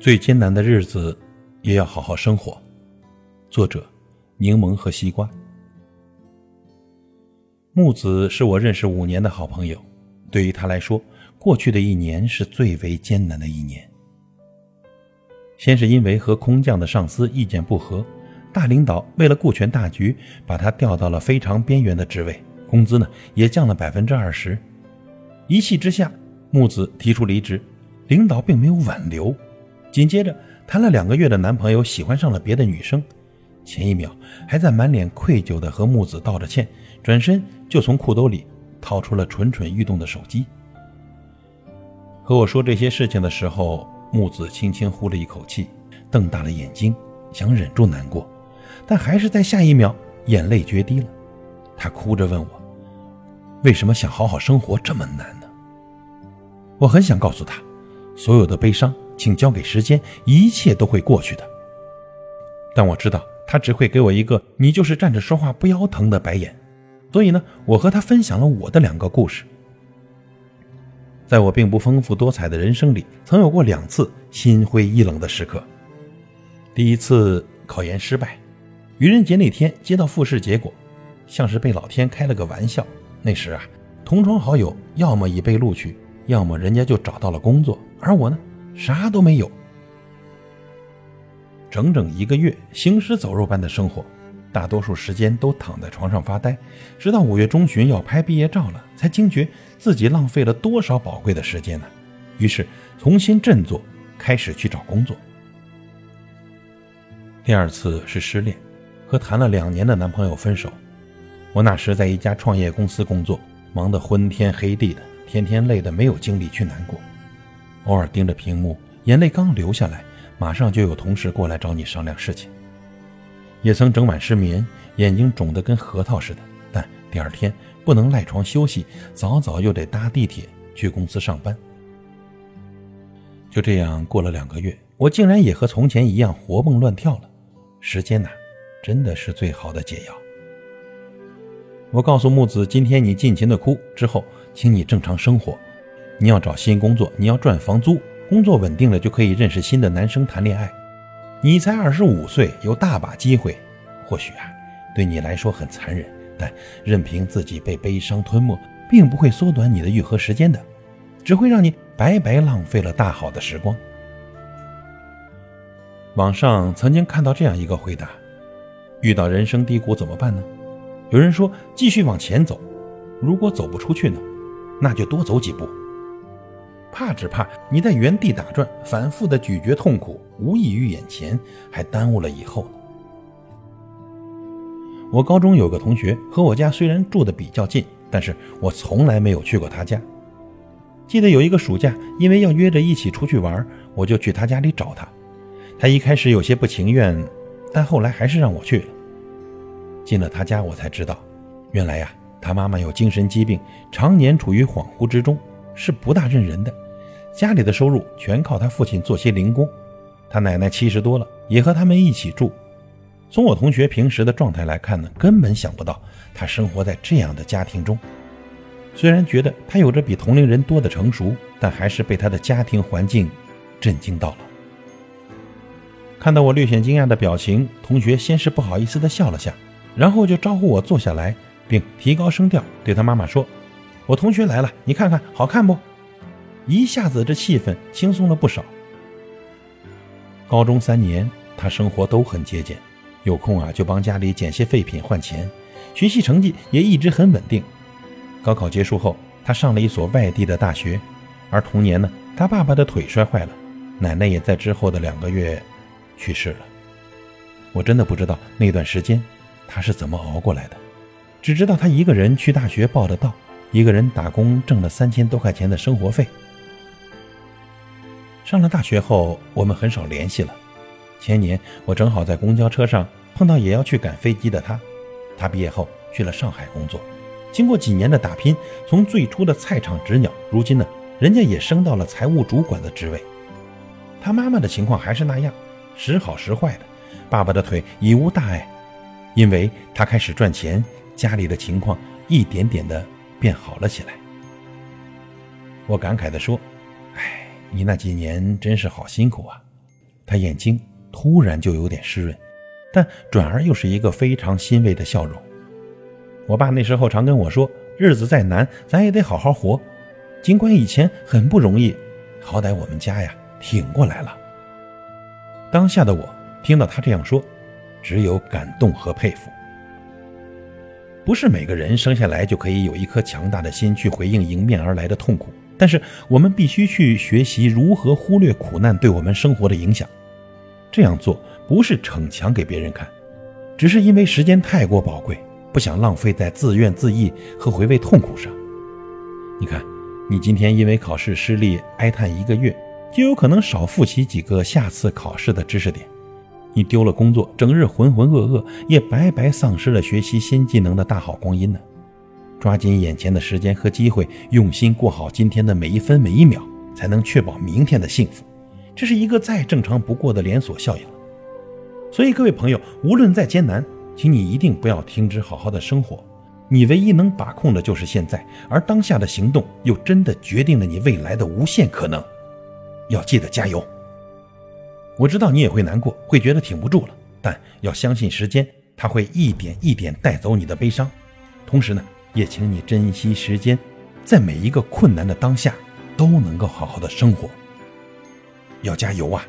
最艰难的日子，也要好好生活。作者：柠檬和西瓜。木子是我认识五年的好朋友，对于他来说，过去的一年是最为艰难的一年。先是因为和空降的上司意见不合，大领导为了顾全大局，把他调到了非常边缘的职位，工资呢也降了百分之二十。一气之下，木子提出离职，领导并没有挽留。紧接着，谈了两个月的男朋友喜欢上了别的女生，前一秒还在满脸愧疚地和木子道着歉，转身就从裤兜里掏出了蠢蠢欲动的手机。和我说这些事情的时候，木子轻轻呼了一口气，瞪大了眼睛，想忍住难过，但还是在下一秒眼泪决堤了。他哭着问我：“为什么想好好生活这么难呢？”我很想告诉他，所有的悲伤。请交给时间，一切都会过去的。但我知道他只会给我一个“你就是站着说话不腰疼”的白眼，所以呢，我和他分享了我的两个故事。在我并不丰富多彩的人生里，曾有过两次心灰意冷的时刻。第一次考研失败，愚人节那天接到复试结果，像是被老天开了个玩笑。那时啊，同窗好友要么已被录取，要么人家就找到了工作，而我呢？啥都没有，整整一个月行尸走肉般的生活，大多数时间都躺在床上发呆，直到五月中旬要拍毕业照了，才惊觉自己浪费了多少宝贵的时间呢？于是重新振作，开始去找工作。第二次是失恋，和谈了两年的男朋友分手。我那时在一家创业公司工作，忙得昏天黑地的，天天累得没有精力去难过。偶尔盯着屏幕，眼泪刚流下来，马上就有同事过来找你商量事情。也曾整晚失眠，眼睛肿得跟核桃似的，但第二天不能赖床休息，早早又得搭地铁去公司上班。就这样过了两个月，我竟然也和从前一样活蹦乱跳了。时间呐，真的是最好的解药。我告诉木子：“今天你尽情的哭，之后请你正常生活。”你要找新工作，你要赚房租，工作稳定了就可以认识新的男生谈恋爱。你才二十五岁，有大把机会。或许啊，对你来说很残忍，但任凭自己被悲伤吞没，并不会缩短你的愈合时间的，只会让你白白浪费了大好的时光。网上曾经看到这样一个回答：遇到人生低谷怎么办呢？有人说继续往前走，如果走不出去呢，那就多走几步。怕只怕你在原地打转，反复的咀嚼痛苦，无异于眼前，还耽误了以后呢。我高中有个同学和我家虽然住的比较近，但是我从来没有去过他家。记得有一个暑假，因为要约着一起出去玩，我就去他家里找他。他一开始有些不情愿，但后来还是让我去了。进了他家，我才知道，原来呀，他妈妈有精神疾病，常年处于恍惚之中。是不大认人的，家里的收入全靠他父亲做些零工，他奶奶七十多了，也和他们一起住。从我同学平时的状态来看呢，根本想不到他生活在这样的家庭中。虽然觉得他有着比同龄人多的成熟，但还是被他的家庭环境震惊到了。看到我略显惊讶的表情，同学先是不好意思地笑了下，然后就招呼我坐下来，并提高声调对他妈妈说。我同学来了，你看看好看不？一下子这气氛轻松了不少。高中三年，他生活都很节俭，有空啊就帮家里捡些废品换钱，学习成绩也一直很稳定。高考结束后，他上了一所外地的大学，而同年呢，他爸爸的腿摔坏了，奶奶也在之后的两个月去世了。我真的不知道那段时间他是怎么熬过来的，只知道他一个人去大学报的到。一个人打工挣了三千多块钱的生活费。上了大学后，我们很少联系了。前年我正好在公交车上碰到也要去赶飞机的他，他毕业后去了上海工作，经过几年的打拼，从最初的菜场纸鸟，如今呢，人家也升到了财务主管的职位。他妈妈的情况还是那样，时好时坏的。爸爸的腿已无大碍，因为他开始赚钱，家里的情况一点点的。变好了起来，我感慨地说：“哎，你那几年真是好辛苦啊！他眼睛突然就有点湿润，但转而又是一个非常欣慰的笑容。我爸那时候常跟我说：“日子再难，咱也得好好活。尽管以前很不容易，好歹我们家呀挺过来了。”当下的我听到他这样说，只有感动和佩服。不是每个人生下来就可以有一颗强大的心去回应迎面而来的痛苦，但是我们必须去学习如何忽略苦难对我们生活的影响。这样做不是逞强给别人看，只是因为时间太过宝贵，不想浪费在自怨自艾和回味痛苦上。你看，你今天因为考试失利哀叹一个月，就有可能少复习几个下次考试的知识点。你丢了工作，整日浑浑噩噩，也白白丧失了学习新技能的大好光阴呢。抓紧眼前的时间和机会，用心过好今天的每一分每一秒，才能确保明天的幸福。这是一个再正常不过的连锁效应。所以，各位朋友，无论再艰难，请你一定不要停止好好的生活。你唯一能把控的就是现在，而当下的行动又真的决定了你未来的无限可能。要记得加油。我知道你也会难过，会觉得挺不住了，但要相信时间，它会一点一点带走你的悲伤。同时呢，也请你珍惜时间，在每一个困难的当下，都能够好好的生活。要加油啊！